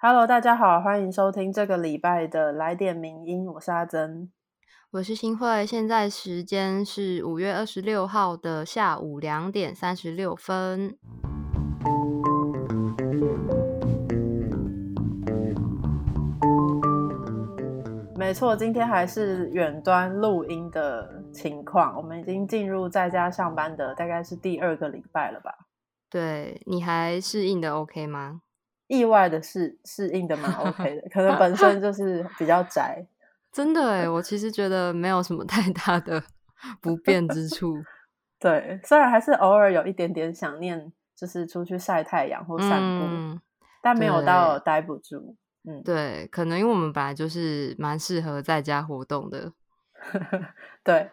Hello，大家好，欢迎收听这个礼拜的来点名音，我是阿珍，我是新慧，现在时间是五月二十六号的下午两点三十六分。没错，今天还是远端录音的情况，我们已经进入在家上班的大概是第二个礼拜了吧？对，你还适应的 OK 吗？意外的是适应的蛮 OK 的，可能本身就是比较宅。真的哎，我其实觉得没有什么太大的 不便之处。对，虽然还是偶尔有一点点想念，就是出去晒太阳或散步，但没有到待不住。嗯，对，可能因为我们本来就是蛮适合在家活动的。对，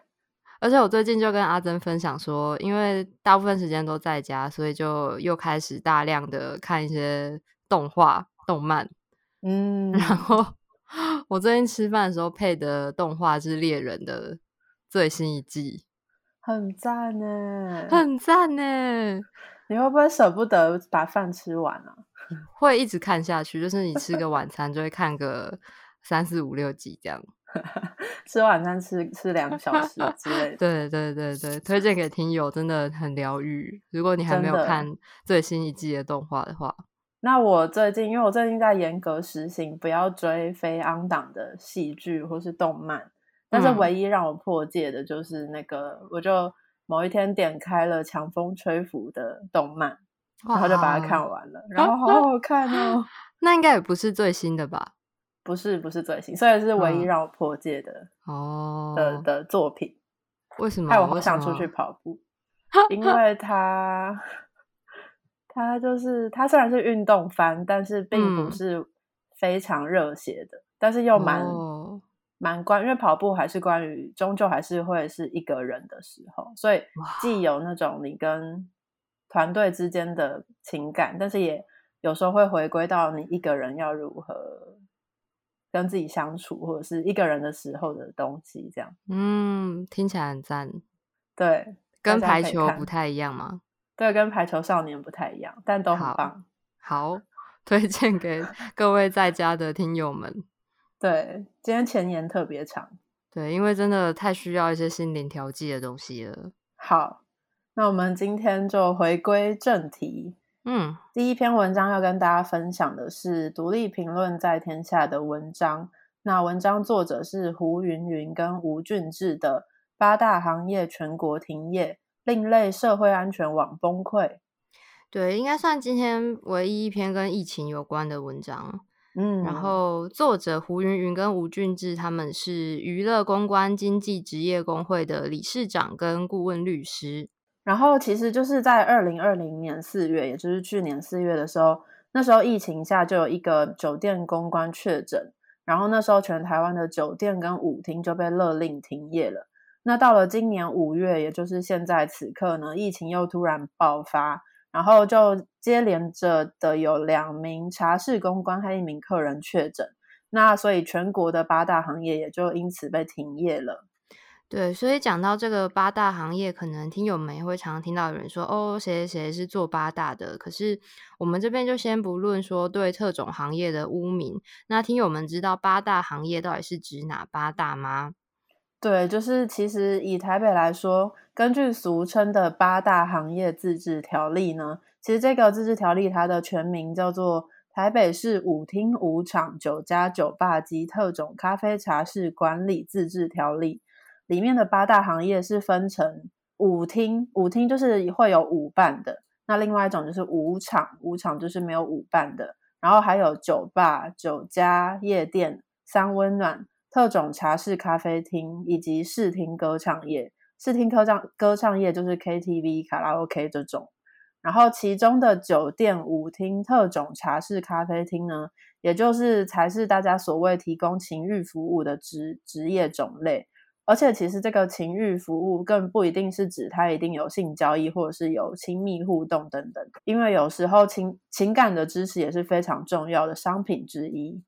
而且我最近就跟阿珍分享说，因为大部分时间都在家，所以就又开始大量的看一些动画、动漫。嗯，然后。我最近吃饭的时候配的动画是《猎人》的最新一季，很赞呢，很赞呢。你会不会舍不得把饭吃完啊？会一直看下去，就是你吃个晚餐就会看个三四五六集这样。吃晚餐吃吃两个小时之类的。对对对对，推荐给听友真的很疗愈。如果你还没有看最新一季的动画的话。那我最近，因为我最近在严格实行不要追非昂档的戏剧或是动漫，但是唯一让我破戒的就是那个，我就某一天点开了《强风吹拂》的动漫，然后就把它看完了，然后好好看哦。那应该也不是最新的吧？不是，不是最新，所以是唯一让我破戒的哦的的作品。为什么？害我好想出去 跑步，因为它。它就是他虽然是运动番，但是并不是非常热血的，但是又蛮蛮关，因为跑步还是关于终究还是会是一个人的时候，所以既有那种你跟团队之间的情感，但是也有时候会回归到你一个人要如何跟自己相处，或者是一个人的时候的东西，这样。嗯，听起来很赞。对，跟排球不太一样吗？对，跟排球少年不太一样，但都很棒。好，推荐给 各位在家的听友们。对，今天前言特别长。对，因为真的太需要一些心灵调剂的东西了。好，那我们今天就回归正题。嗯，第一篇文章要跟大家分享的是《独立评论在天下》的文章。那文章作者是胡云云跟吴俊志的《八大行业全国停业》。另类社会安全网崩溃，对，应该算今天唯一一篇跟疫情有关的文章。嗯，然后作者胡云云跟吴俊志他们是娱乐公关经济职业工会的理事长跟顾问律师。然后其实就是在二零二零年四月，也就是去年四月的时候，那时候疫情下就有一个酒店公关确诊，然后那时候全台湾的酒店跟舞厅就被勒令停业了。那到了今年五月，也就是现在此刻呢，疫情又突然爆发，然后就接连着的有两名茶室公关和一名客人确诊，那所以全国的八大行业也就因此被停业了。对，所以讲到这个八大行业，可能听友们也会常常听到有人说，哦，谁谁谁是做八大的。可是我们这边就先不论说对特种行业的污名，那听友们知道八大行业到底是指哪八大吗？对，就是其实以台北来说，根据俗称的八大行业自治条例呢，其实这个自治条例它的全名叫做《台北市舞厅、舞场、酒家、酒吧及特种咖啡茶室管理自治条例》。里面的八大行业是分成舞厅，舞厅就是会有舞伴的；那另外一种就是舞场，舞场就是没有舞伴的；然后还有酒吧、酒家、夜店、三温暖。特种茶室、咖啡厅以及视听歌唱业，视听歌唱歌唱业就是 KTV、卡拉 OK 这种。然后其中的酒店、舞厅、特种茶室、咖啡厅呢，也就是才是大家所谓提供情欲服务的职职业种类。而且其实这个情欲服务更不一定是指它一定有性交易或者是有亲密互动等等，因为有时候情情感的支持也是非常重要的商品之一。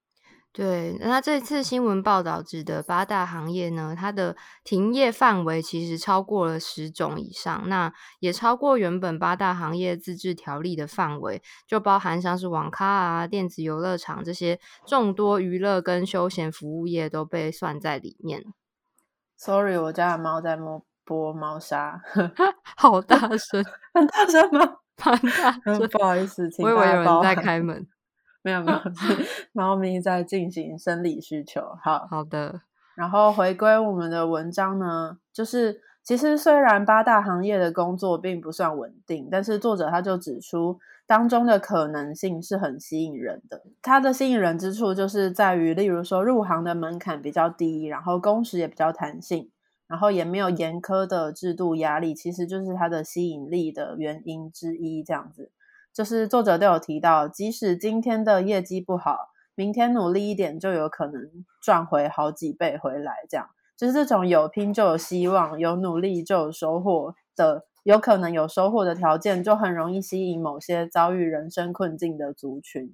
对，那这次新闻报道指的八大行业呢，它的停业范围其实超过了十种以上，那也超过原本八大行业自治条例的范围，就包含像是网咖啊、电子游乐场这些众多娱乐跟休闲服务业都被算在里面。Sorry，我家的猫在摸拨猫砂，好大声，很大声吗？很大 声，不好意思，我以为有人在开门。没有没有，猫咪在进行生理需求。好好的，然后回归我们的文章呢，就是其实虽然八大行业的工作并不算稳定，但是作者他就指出当中的可能性是很吸引人的。它的吸引人之处就是在于，例如说入行的门槛比较低，然后工时也比较弹性，然后也没有严苛的制度压力，其实就是它的吸引力的原因之一。这样子。就是作者都有提到，即使今天的业绩不好，明天努力一点就有可能赚回好几倍回来。这样，就是这种有拼就有希望，有努力就有收获的，有可能有收获的条件，就很容易吸引某些遭遇人生困境的族群。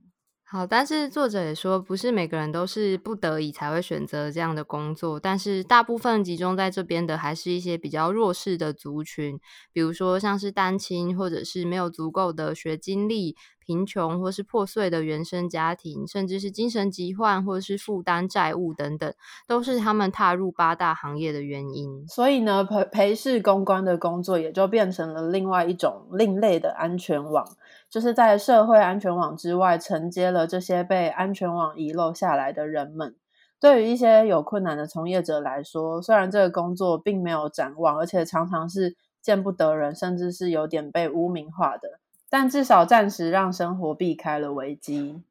好，但是作者也说，不是每个人都是不得已才会选择这样的工作，但是大部分集中在这边的，还是一些比较弱势的族群，比如说像是单亲，或者是没有足够的学经历。贫穷或是破碎的原生家庭，甚至是精神疾患或是负担债务等等，都是他们踏入八大行业的原因。所以呢，陪陪侍公关的工作也就变成了另外一种另类的安全网，就是在社会安全网之外承接了这些被安全网遗漏下来的人们。对于一些有困难的从业者来说，虽然这个工作并没有展望，而且常常是见不得人，甚至是有点被污名化的。但至少暂时让生活避开了危机。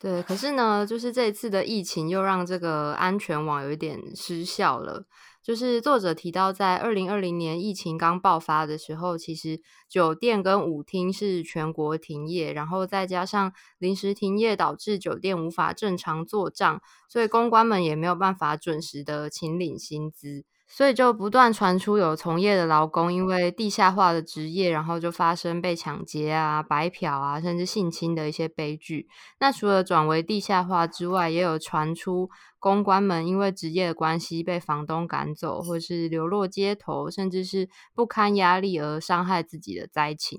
对，可是呢，就是这一次的疫情又让这个安全网有一点失效了。就是作者提到，在二零二零年疫情刚爆发的时候，其实酒店跟舞厅是全国停业，然后再加上临时停业，导致酒店无法正常做账，所以公关们也没有办法准时的请领薪资。所以就不断传出有从业的劳工因为地下化的职业，然后就发生被抢劫啊、白嫖啊，甚至性侵的一些悲剧。那除了转为地下化之外，也有传出公关们因为职业的关系被房东赶走，或是流落街头，甚至是不堪压力而伤害自己的灾情。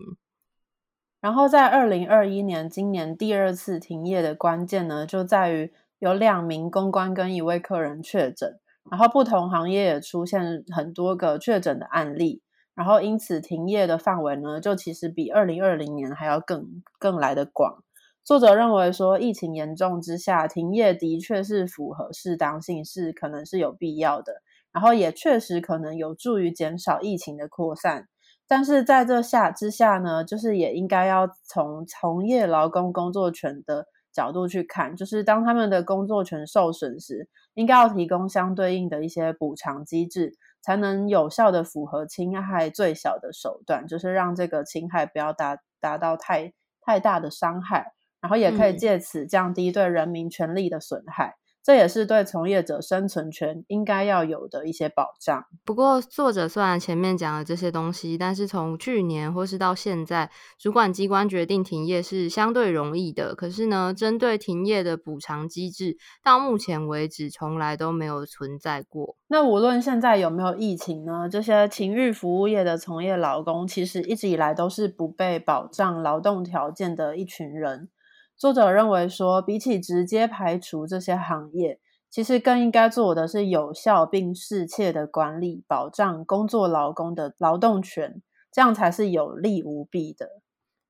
然后在二零二一年，今年第二次停业的关键呢，就在于有两名公关跟一位客人确诊。然后不同行业也出现很多个确诊的案例，然后因此停业的范围呢，就其实比二零二零年还要更更来的广。作者认为说，疫情严重之下，停业的确是符合适当性，是可能是有必要的，然后也确实可能有助于减少疫情的扩散。但是在这下之下呢，就是也应该要从从业劳工工作权的角度去看，就是当他们的工作权受损时。应该要提供相对应的一些补偿机制，才能有效的符合侵害最小的手段，就是让这个侵害不要达达到太太大的伤害，然后也可以借此降低对人民权利的损害。这也是对从业者生存权应该要有的一些保障。不过，作者虽然前面讲了这些东西，但是从去年或是到现在，主管机关决定停业是相对容易的。可是呢，针对停业的补偿机制，到目前为止从来都没有存在过。那无论现在有没有疫情呢，这些情欲服务业的从业劳工，其实一直以来都是不被保障劳动条件的一群人。作者认为说，比起直接排除这些行业，其实更应该做的是有效并适切的管理，保障工作劳工的劳动权，这样才是有利无弊的。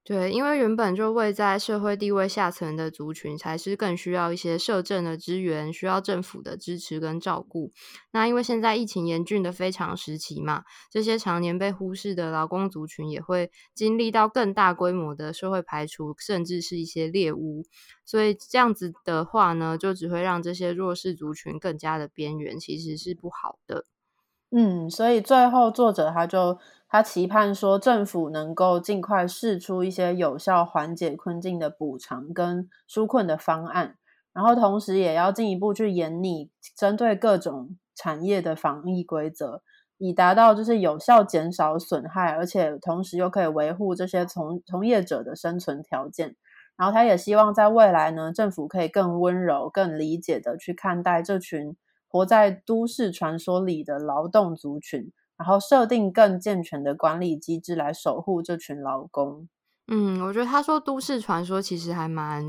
对，因为原本就位在社会地位下层的族群，才是更需要一些社政的支援，需要政府的支持跟照顾。那因为现在疫情严峻的非常时期嘛，这些常年被忽视的劳工族群也会经历到更大规模的社会排除，甚至是一些猎污。所以这样子的话呢，就只会让这些弱势族群更加的边缘，其实是不好的。嗯，所以最后作者他就。他期盼说，政府能够尽快释出一些有效缓解困境的补偿跟纾困的方案，然后同时也要进一步去严拟针对各种产业的防疫规则，以达到就是有效减少损害，而且同时又可以维护这些从从业者的生存条件。然后他也希望在未来呢，政府可以更温柔、更理解的去看待这群活在都市传说里的劳动族群，然后设定更健全的管理机制来守护这群劳工。嗯，我觉得他说都市传说其实还蛮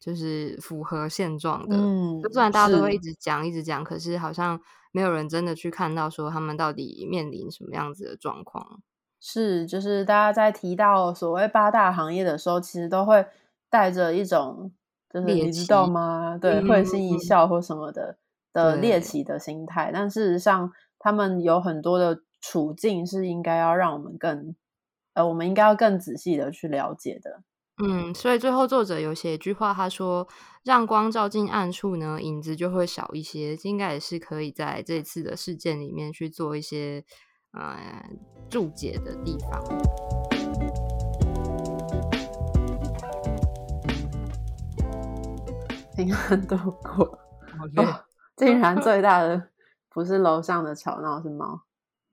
就是符合现状的。嗯，虽然大家都会一直讲、一直讲，可是好像没有人真的去看到说他们到底面临什么样子的状况。是，就是大家在提到所谓八大行业的时候，其实都会。带着一种就是你知道吗？对，会心一笑或什么的的猎奇的心态，但事实上，他们有很多的处境是应该要让我们更呃，我们应该要更仔细的去了解的。嗯，所以最后作者有写一句话，他说：“让光照进暗处呢，影子就会少一些。”应该也是可以在这次的事件里面去做一些呃注解的地方。平安度过，竟然最大的不是楼上的吵闹，是猫。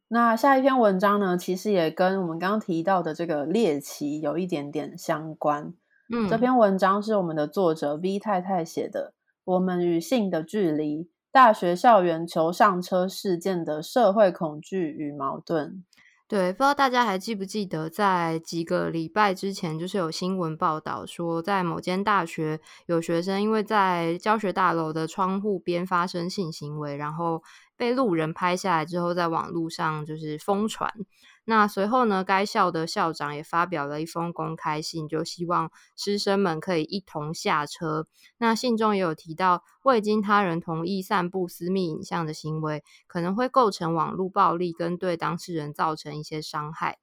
那下一篇文章呢？其实也跟我们刚刚提到的这个猎奇有一点点相关。嗯，这篇文章是我们的作者 V 太太写的，《我们与性的距离：大学校园求上车事件的社会恐惧与矛盾》。对，不知道大家还记不记得，在几个礼拜之前，就是有新闻报道说，在某间大学有学生因为在教学大楼的窗户边发生性行为，然后被路人拍下来之后，在网络上就是疯传。那随后呢？该校的校长也发表了一封公开信，就希望师生们可以一同下车。那信中也有提到，未经他人同意散布私密影像的行为，可能会构成网络暴力，跟对当事人造成一些伤害。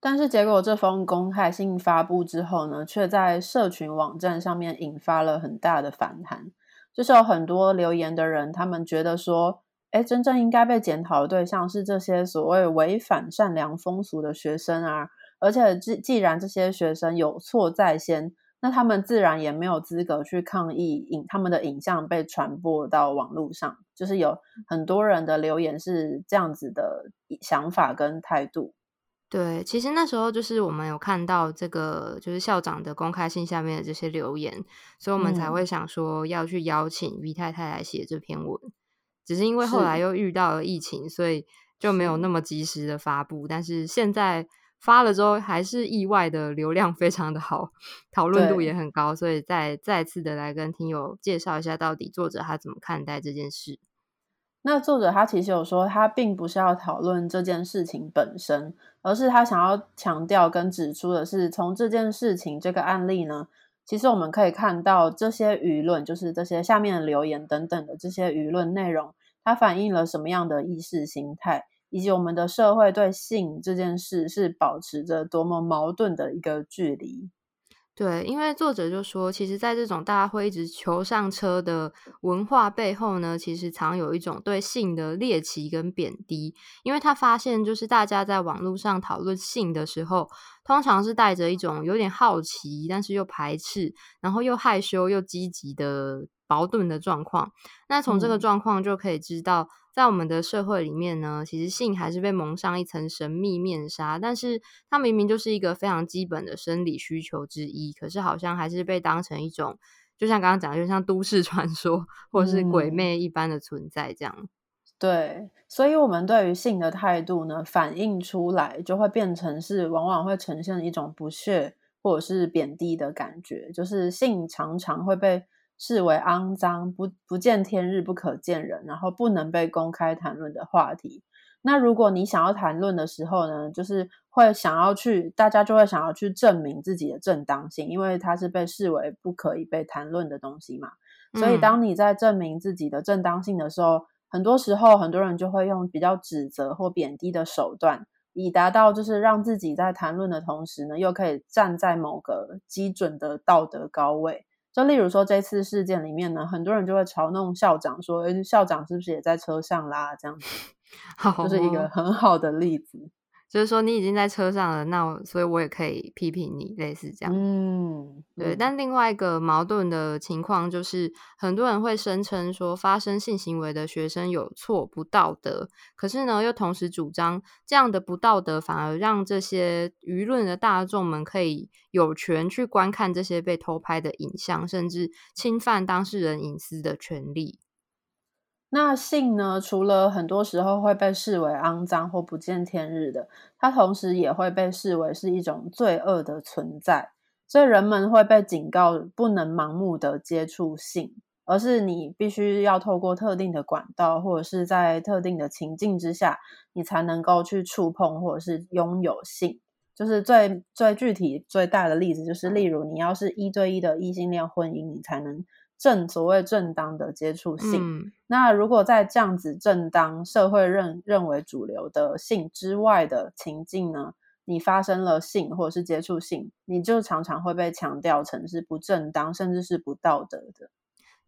但是，结果这封公开信发布之后呢，却在社群网站上面引发了很大的反弹。就是有很多留言的人，他们觉得说。哎，真正应该被检讨的对象是这些所谓违反善良风俗的学生啊！而且，既既然这些学生有错在先，那他们自然也没有资格去抗议影他们的影像被传播到网络上。就是有很多人的留言是这样子的想法跟态度。对，其实那时候就是我们有看到这个，就是校长的公开信下面的这些留言，所以我们才会想说要去邀请于太太来写这篇文。只是因为后来又遇到了疫情，所以就没有那么及时的发布。但是现在发了之后，还是意外的流量非常的好，讨论度也很高。所以再再次的来跟听友介绍一下，到底作者他怎么看待这件事。那作者他其实有说，他并不是要讨论这件事情本身，而是他想要强调跟指出的是，从这件事情这个案例呢。其实我们可以看到，这些舆论，就是这些下面的留言等等的这些舆论内容，它反映了什么样的意识形态，以及我们的社会对性这件事是保持着多么矛盾的一个距离。对，因为作者就说，其实，在这种大家会一直求上车的文化背后呢，其实常有一种对性的猎奇跟贬低。因为他发现，就是大家在网络上讨论性的时候，通常是带着一种有点好奇，但是又排斥，然后又害羞又积极的矛盾的状况。那从这个状况就可以知道。在我们的社会里面呢，其实性还是被蒙上一层神秘面纱，但是它明明就是一个非常基本的生理需求之一，可是好像还是被当成一种，就像刚刚讲的，就像都市传说或者是鬼魅一般的存在这样。对，所以我们对于性的态度呢，反映出来就会变成是，往往会呈现一种不屑或者是贬低的感觉，就是性常常会被。视为肮脏、不不见天日、不可见人，然后不能被公开谈论的话题。那如果你想要谈论的时候呢，就是会想要去，大家就会想要去证明自己的正当性，因为它是被视为不可以被谈论的东西嘛。所以，当你在证明自己的正当性的时候，很多时候很多人就会用比较指责或贬低的手段，以达到就是让自己在谈论的同时呢，又可以站在某个基准的道德高位。就例如说这次事件里面呢，很多人就会嘲弄校长说：“哎，校长是不是也在车上啦？”这样子，就是一个很好的例子。就是说你已经在车上了，那所以我也可以批评你，类似这样。嗯，对。但另外一个矛盾的情况就是，很多人会声称说发生性行为的学生有错、不道德，可是呢，又同时主张这样的不道德反而让这些舆论的大众们可以有权去观看这些被偷拍的影像，甚至侵犯当事人隐私的权利。那性呢？除了很多时候会被视为肮脏或不见天日的，它同时也会被视为是一种罪恶的存在。所以人们会被警告，不能盲目的接触性，而是你必须要透过特定的管道，或者是在特定的情境之下，你才能够去触碰或者是拥有性。就是最最具体、最大的例子，就是例如你要是一对一的异性恋婚姻，你才能。正所谓正当的接触性，那如果在这样子正当社会认认为主流的性之外的情境呢，你发生了性或者是接触性，你就常常会被强调成是不正当，甚至是不道德的。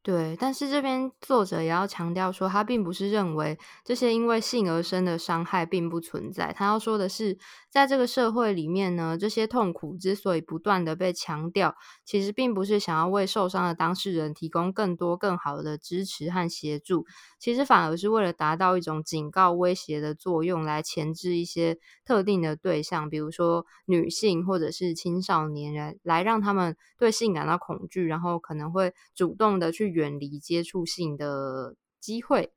对，但是这边作者也要强调说，他并不是认为这些因为性而生的伤害并不存在。他要说的是，在这个社会里面呢，这些痛苦之所以不断的被强调，其实并不是想要为受伤的当事人提供更多更好的支持和协助，其实反而是为了达到一种警告威胁的作用，来钳制一些特定的对象，比如说女性或者是青少年人，来让他们对性感到恐惧，然后可能会主动的去远离接触性的机会，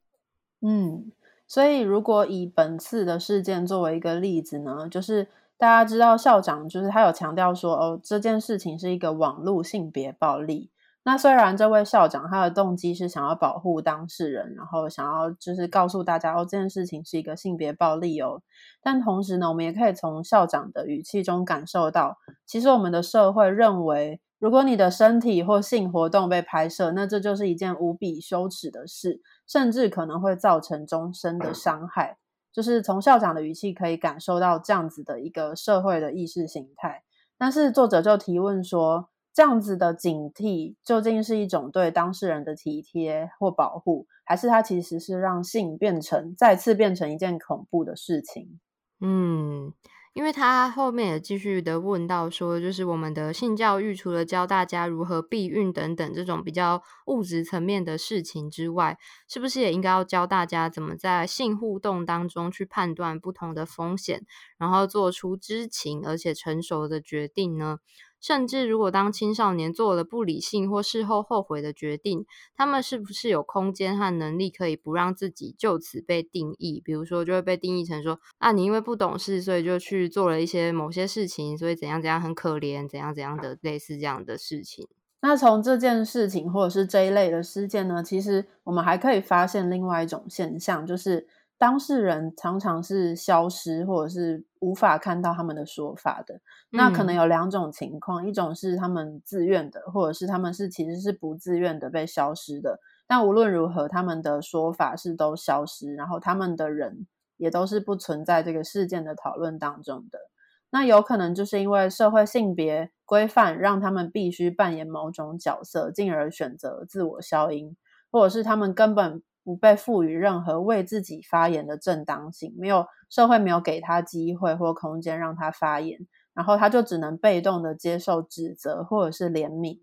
嗯，所以如果以本次的事件作为一个例子呢，就是大家知道校长就是他有强调说，哦，这件事情是一个网络性别暴力。那虽然这位校长他的动机是想要保护当事人，然后想要就是告诉大家，哦，这件事情是一个性别暴力哦，但同时呢，我们也可以从校长的语气中感受到，其实我们的社会认为。如果你的身体或性活动被拍摄，那这就是一件无比羞耻的事，甚至可能会造成终身的伤害。就是从校长的语气可以感受到这样子的一个社会的意识形态。但是作者就提问说，这样子的警惕究竟是一种对当事人的体贴或保护，还是它其实是让性变成再次变成一件恐怖的事情？嗯。因为他后面也继续的问到说，就是我们的性教育除了教大家如何避孕等等这种比较物质层面的事情之外，是不是也应该要教大家怎么在性互动当中去判断不同的风险，然后做出知情而且成熟的决定呢？甚至，如果当青少年做了不理性或事后后悔的决定，他们是不是有空间和能力可以不让自己就此被定义？比如说，就会被定义成说：啊，你因为不懂事，所以就去做了一些某些事情，所以怎样怎样很可怜，怎样怎样的类似这样的事情。那从这件事情或者是这一类的事件呢，其实我们还可以发现另外一种现象，就是。当事人常常是消失，或者是无法看到他们的说法的。那可能有两种情况：一种是他们自愿的，或者是他们是其实是不自愿的被消失的。但无论如何，他们的说法是都消失，然后他们的人也都是不存在这个事件的讨论当中的。那有可能就是因为社会性别规范让他们必须扮演某种角色，进而选择自我消音，或者是他们根本。不被赋予任何为自己发言的正当性，没有社会没有给他机会或空间让他发言，然后他就只能被动的接受指责或者是怜悯。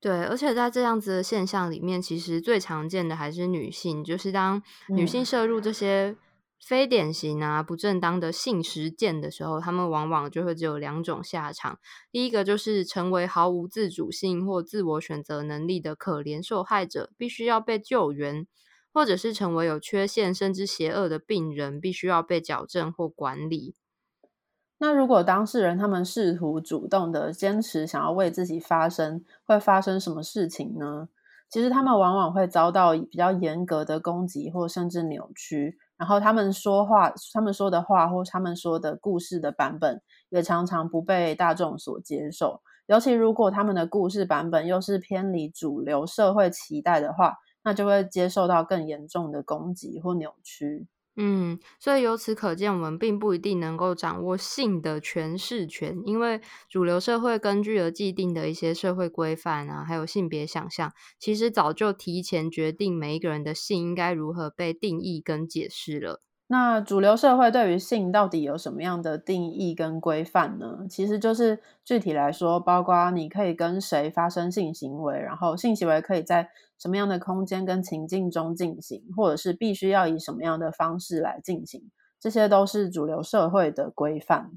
对，而且在这样子的现象里面，其实最常见的还是女性，就是当女性摄入这些非典型啊、不正当的性实践的时候，他们往往就会只有两种下场：第一个就是成为毫无自主性或自我选择能力的可怜受害者，必须要被救援。或者是成为有缺陷甚至邪恶的病人，必须要被矫正或管理。那如果当事人他们试图主动的坚持想要为自己发声，会发生什么事情呢？其实他们往往会遭到比较严格的攻击，或甚至扭曲。然后他们说话，他们说的话或他们说的故事的版本，也常常不被大众所接受。尤其如果他们的故事版本又是偏离主流社会期待的话。那就会接受到更严重的攻击或扭曲。嗯，所以由此可见，我们并不一定能够掌握性的诠释权，因为主流社会根据了既定的一些社会规范啊，还有性别想象，其实早就提前决定每一个人的性应该如何被定义跟解释了。那主流社会对于性到底有什么样的定义跟规范呢？其实就是具体来说，包括你可以跟谁发生性行为，然后性行为可以在什么样的空间跟情境中进行，或者是必须要以什么样的方式来进行，这些都是主流社会的规范。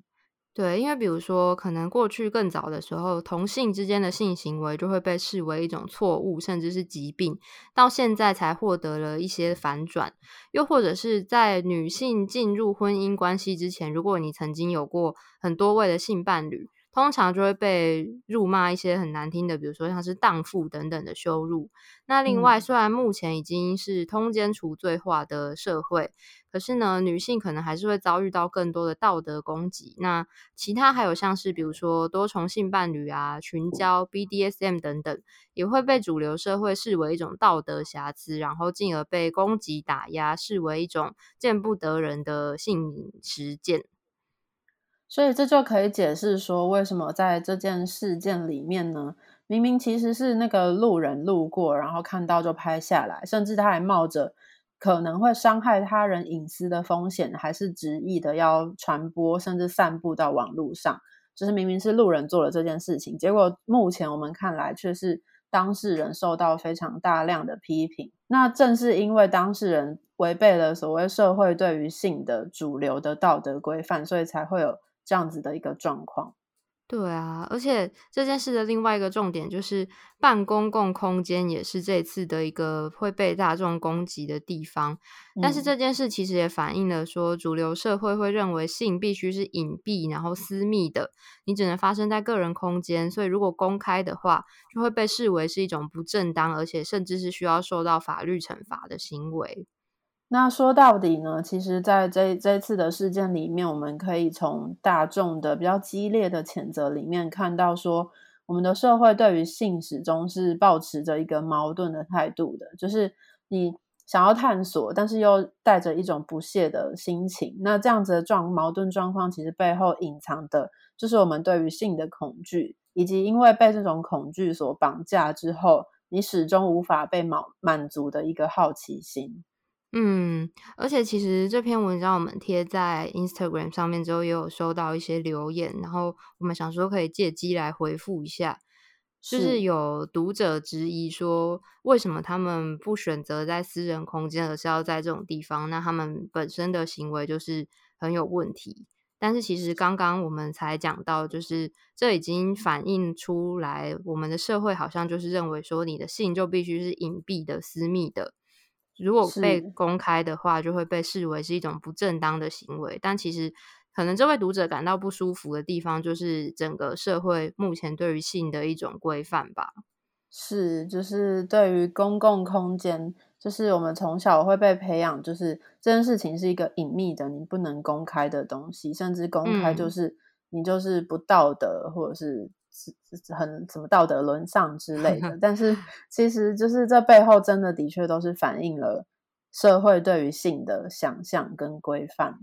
对，因为比如说，可能过去更早的时候，同性之间的性行为就会被视为一种错误，甚至是疾病，到现在才获得了一些反转。又或者是在女性进入婚姻关系之前，如果你曾经有过很多位的性伴侣。通常就会被辱骂一些很难听的，比如说像是荡妇等等的羞辱。那另外，虽然目前已经是通奸除罪化的社会，可是呢，女性可能还是会遭遇到更多的道德攻击。那其他还有像是比如说多重性伴侣啊、群交、BDSM 等等，也会被主流社会视为一种道德瑕疵，然后进而被攻击打压，视为一种见不得人的性实践。所以这就可以解释说，为什么在这件事件里面呢？明明其实是那个路人路过，然后看到就拍下来，甚至他还冒着可能会伤害他人隐私的风险，还是执意的要传播，甚至散布到网络上。就是明明是路人做了这件事情，结果目前我们看来却是当事人受到非常大量的批评。那正是因为当事人违背了所谓社会对于性的主流的道德规范，所以才会有。这样子的一个状况，对啊，而且这件事的另外一个重点就是，办公共空间也是这次的一个会被大众攻击的地方。但是这件事其实也反映了说，主流社会会认为性必须是隐蔽然后私密的，你只能发生在个人空间，所以如果公开的话，就会被视为是一种不正当，而且甚至是需要受到法律惩罚的行为。那说到底呢，其实在这这次的事件里面，我们可以从大众的比较激烈的谴责里面看到，说我们的社会对于性始终是保持着一个矛盾的态度的，就是你想要探索，但是又带着一种不屑的心情。那这样子的状矛盾状况，其实背后隐藏的就是我们对于性的恐惧，以及因为被这种恐惧所绑架之后，你始终无法被满满足的一个好奇心。嗯，而且其实这篇文章我们贴在 Instagram 上面之后，也有收到一些留言，然后我们想说可以借机来回复一下，就是有读者质疑说，为什么他们不选择在私人空间，而是要在这种地方？那他们本身的行为就是很有问题。但是其实刚刚我们才讲到，就是这已经反映出来，我们的社会好像就是认为说，你的性就必须是隐蔽的、私密的。如果被公开的话，就会被视为是一种不正当的行为。但其实，可能这位读者感到不舒服的地方，就是整个社会目前对于性的一种规范吧。是，就是对于公共空间，就是我们从小会被培养，就是这件事情是一个隐秘的，你不能公开的东西，甚至公开就是你就是不道德，或者是。是很什么道德沦丧之类的，但是其实就是这背后真的的确都是反映了社会对于性的想象跟规范。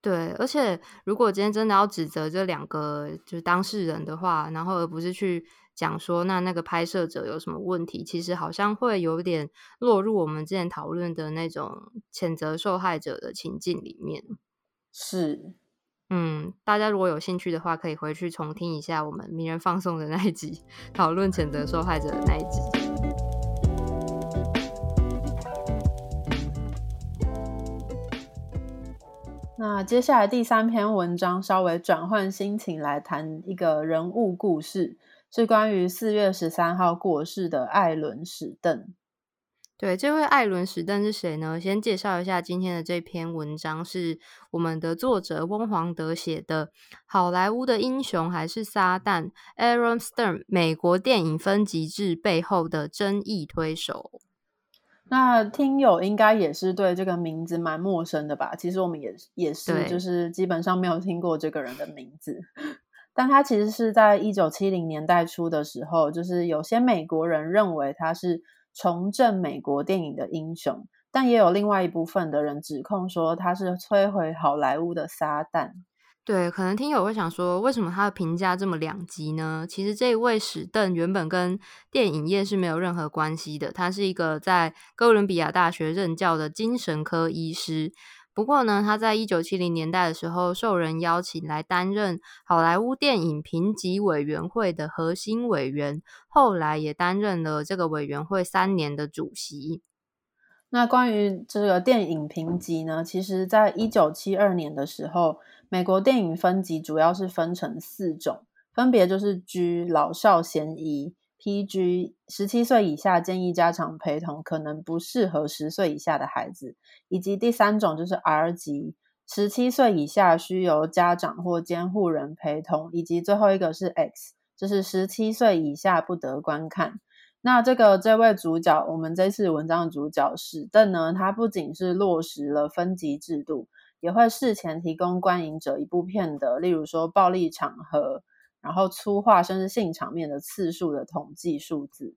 对，而且如果今天真的要指责这两个就是当事人的话，然后而不是去讲说那那个拍摄者有什么问题，其实好像会有点落入我们之前讨论的那种谴责受害者的情境里面。是。嗯，大家如果有兴趣的话，可以回去重听一下我们名人放送的那一集，讨论谴责受害者的那一集。那接下来第三篇文章，稍微转换心情来谈一个人物故事，是关于四月十三号过世的艾伦史邓。对，这位艾伦·史登是谁呢？先介绍一下今天的这篇文章，是我们的作者翁黄德写的《好莱坞的英雄还是撒旦》，Aaron Stern 美国电影分级制背后的争议推手。那听友应该也是对这个名字蛮陌生的吧？其实我们也也是，就是基本上没有听过这个人的名字。但他其实是在一九七零年代初的时候，就是有些美国人认为他是。重振美国电影的英雄，但也有另外一部分的人指控说他是摧毁好莱坞的撒旦。对，可能听友会想说，为什么他的评价这么两极呢？其实这一位史邓原本跟电影业是没有任何关系的，他是一个在哥伦比亚大学任教的精神科医师。不过呢，他在一九七零年代的时候，受人邀请来担任好莱坞电影评级委员会的核心委员，后来也担任了这个委员会三年的主席。那关于这个电影评级呢，其实在一九七二年的时候，美国电影分级主要是分成四种，分别就是 G 老少咸宜。PG 十七岁以下建议家长陪同，可能不适合十岁以下的孩子。以及第三种就是 R 级，十七岁以下需由家长或监护人陪同。以及最后一个是 X，就是十七岁以下不得观看。那这个这位主角，我们这次文章的主角史邓呢，他不仅是落实了分级制度，也会事前提供观影者一部片的，例如说暴力场合。然后粗化甚至性场面的次数的统计数字，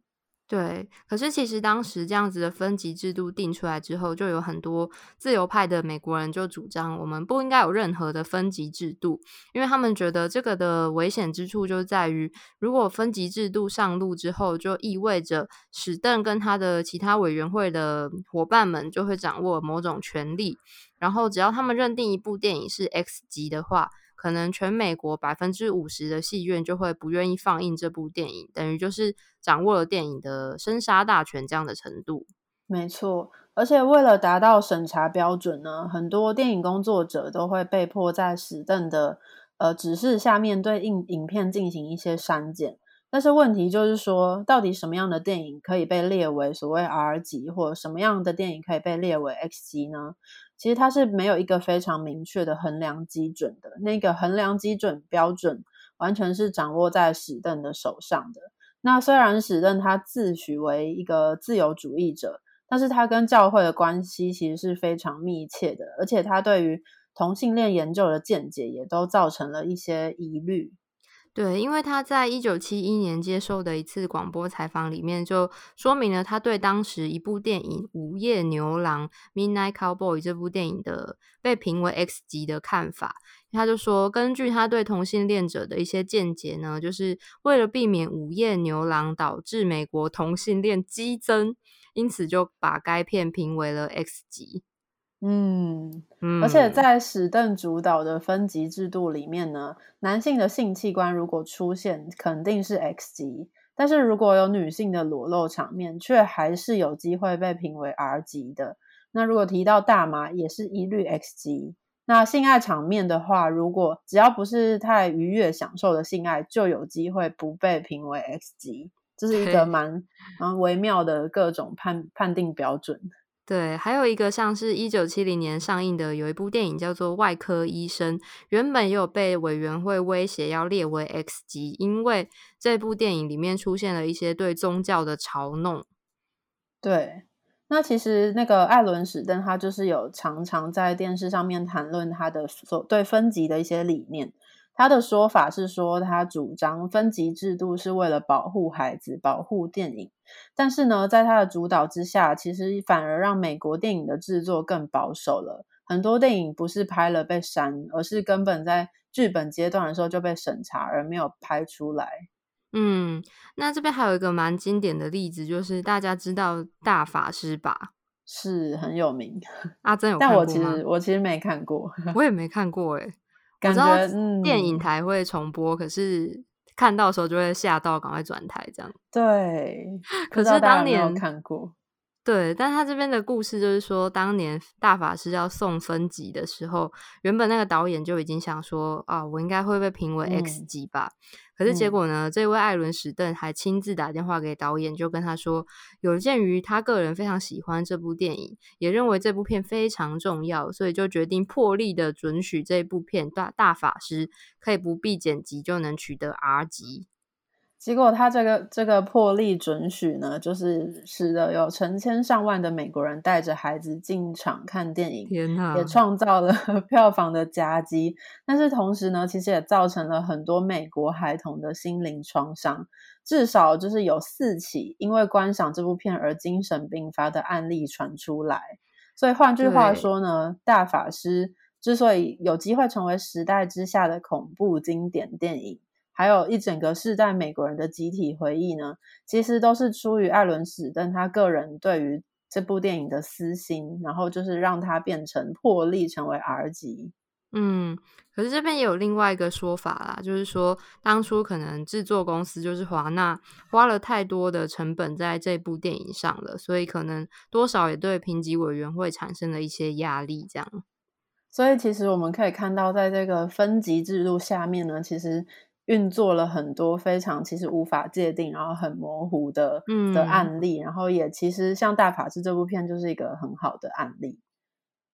对。可是其实当时这样子的分级制度定出来之后，就有很多自由派的美国人就主张，我们不应该有任何的分级制度，因为他们觉得这个的危险之处就在于，如果分级制度上路之后，就意味着史邓跟他的其他委员会的伙伴们就会掌握某种权利，然后只要他们认定一部电影是 X 级的话。可能全美国百分之五十的戏院就会不愿意放映这部电影，等于就是掌握了电影的生杀大权这样的程度。没错，而且为了达到审查标准呢，很多电影工作者都会被迫在史邓的呃指示下面对影影片进行一些删减。但是问题就是说，到底什么样的电影可以被列为所谓 R 级，或者什么样的电影可以被列为 X 级呢？其实它是没有一个非常明确的衡量基准的，那个衡量基准标准完全是掌握在史邓的手上的。那虽然史邓他自诩为一个自由主义者，但是他跟教会的关系其实是非常密切的，而且他对于同性恋研究的见解也都造成了一些疑虑。对，因为他在一九七一年接受的一次广播采访里面，就说明了他对当时一部电影《午夜牛郎》（Midnight Cowboy） 这部电影的被评为 X 级的看法。他就说，根据他对同性恋者的一些见解呢，就是为了避免《午夜牛郎》导致美国同性恋激增，因此就把该片评为了 X 级。嗯，而且在史邓主导的分级制度里面呢，男性的性器官如果出现，肯定是 X 级；但是如果有女性的裸露场面，却还是有机会被评为 R 级的。那如果提到大麻，也是一律 X 级。那性爱场面的话，如果只要不是太愉悦享受的性爱，就有机会不被评为 X 级。这是一个蛮蛮微妙的各种判判定标准。对，还有一个像是一九七零年上映的有一部电影叫做《外科医生》，原本也有被委员会威胁要列为 X 级，因为这部电影里面出现了一些对宗教的嘲弄。对，那其实那个艾伦史登他就是有常常在电视上面谈论他的所对分级的一些理念。他的说法是说，他主张分级制度是为了保护孩子、保护电影。但是呢，在他的主导之下，其实反而让美国电影的制作更保守了。很多电影不是拍了被删，而是根本在剧本阶段的时候就被审查，而没有拍出来。嗯，那这边还有一个蛮经典的例子，就是大家知道大法师吧？是很有名。阿珍有，但我其实我其实没看过，我也没看过哎。感觉电影台会重播，可是看到时候就会吓到，赶快转台这样。对，可是当年看过。对，但他这边的故事就是说，当年大法师要送分级的时候，原本那个导演就已经想说啊，我应该会被评为 X 级吧。可是结果呢，这位艾伦史邓还亲自打电话给导演，就跟他说，有鉴于他个人非常喜欢这部电影，也认为这部片非常重要，所以就决定破例的准许这部片大大法师可以不必剪辑就能取得 R 级。结果他这个这个破例准许呢，就是使得有成千上万的美国人带着孩子进场看电影，也创造了 票房的佳绩。但是同时呢，其实也造成了很多美国孩童的心灵创伤，至少就是有四起因为观赏这部片而精神病发的案例传出来。所以换句话说呢，大法师之所以有机会成为时代之下的恐怖经典电影。还有一整个世代美国人的集体回忆呢，其实都是出于艾伦史登他个人对于这部电影的私心，然后就是让它变成破例成为 R 级。嗯，可是这边也有另外一个说法啦，就是说当初可能制作公司就是华纳花了太多的成本在这部电影上了，所以可能多少也对评级委员会产生了一些压力。这样，所以其实我们可以看到，在这个分级制度下面呢，其实运作了很多非常其实无法界定，然后很模糊的的案例，然后也其实像《大法师》这部片就是一个很好的案例。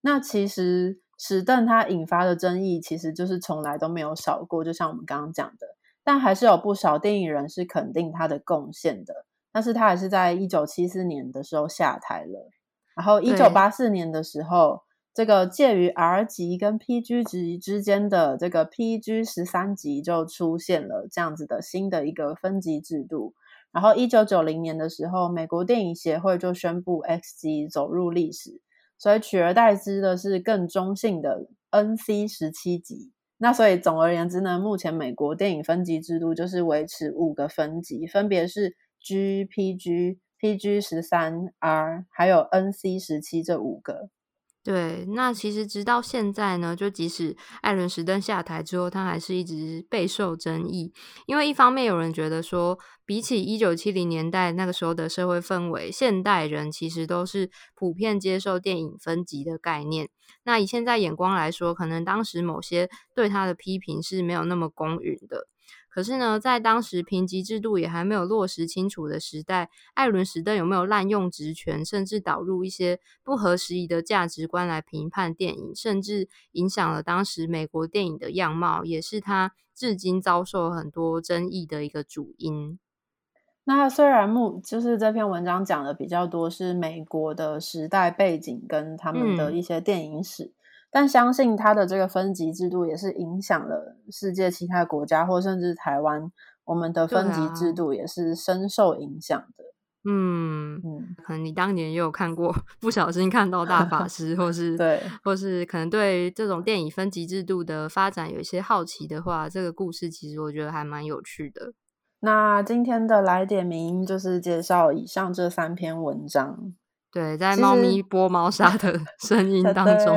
那其实。史邓他引发的争议，其实就是从来都没有少过。就像我们刚刚讲的，但还是有不少电影人是肯定他的贡献的。但是他还是在一九七四年的时候下台了。然后一九八四年的时候，这个介于 R 级跟 PG 级之间的这个 PG 十三级就出现了这样子的新的一个分级制度。然后一九九零年的时候，美国电影协会就宣布 X 级走入历史。所以取而代之的是更中性的 NC 十七级。那所以总而言之呢，目前美国电影分级制度就是维持五个分级，分别是 G、PG、PG 十三、R，还有 NC 十七这五个。对，那其实直到现在呢，就即使艾伦·史登下台之后，他还是一直备受争议。因为一方面有人觉得说，比起一九七零年代那个时候的社会氛围，现代人其实都是普遍接受电影分级的概念。那以现在眼光来说，可能当时某些对他的批评是没有那么公允的。可是呢，在当时评级制度也还没有落实清楚的时代，艾伦·史登有没有滥用职权，甚至导入一些不合时宜的价值观来评判电影，甚至影响了当时美国电影的样貌，也是他至今遭受很多争议的一个主因。那虽然目就是这篇文章讲的比较多是美国的时代背景跟他们的一些电影史。但相信它的这个分级制度也是影响了世界其他国家，或甚至台湾，我们的分级制度也是深受影响的。嗯嗯，可能你当年也有看过，不小心看到大法师，或 是对，或是可能对这种电影分级制度的发展有一些好奇的话，这个故事其实我觉得还蛮有趣的。那今天的来点名就是介绍以上这三篇文章。对，在猫咪拨猫砂的 声音当中。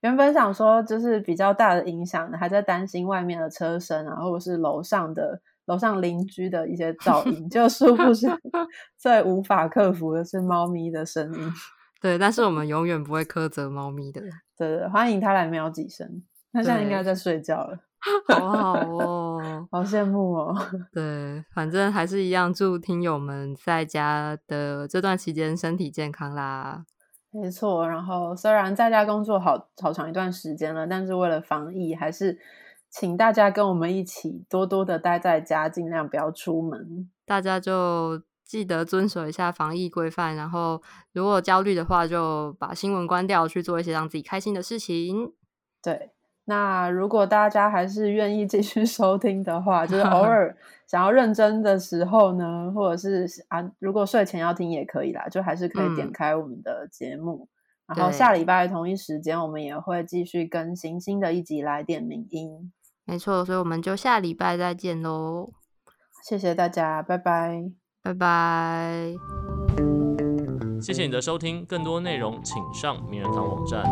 原本想说，就是比较大的影响，还在担心外面的车声啊，或者是楼上的楼上邻居的一些噪音，就殊不知 最无法克服的是猫咪的声音。对，但是我们永远不会苛责猫咪的。对对，欢迎它来喵几声。它现在应该在睡觉了，好好哦，好羡慕哦。对，反正还是一样，祝听友们在家的这段期间身体健康啦。没错，然后虽然在家工作好好长一段时间了，但是为了防疫，还是请大家跟我们一起多多的待在家，尽量不要出门。大家就记得遵守一下防疫规范，然后如果焦虑的话，就把新闻关掉，去做一些让自己开心的事情。对。那如果大家还是愿意继续收听的话，就是偶 尔想要认真的时候呢，或者是啊，如果睡前要听也可以啦，就还是可以点开我们的节目。然后下礼拜同一时间，我们也会继续更新新的一集来点名音。没错，所以我们就下礼拜再见喽。谢谢大家，拜拜，拜拜。谢谢你的收听，更多内容请上名人堂网站。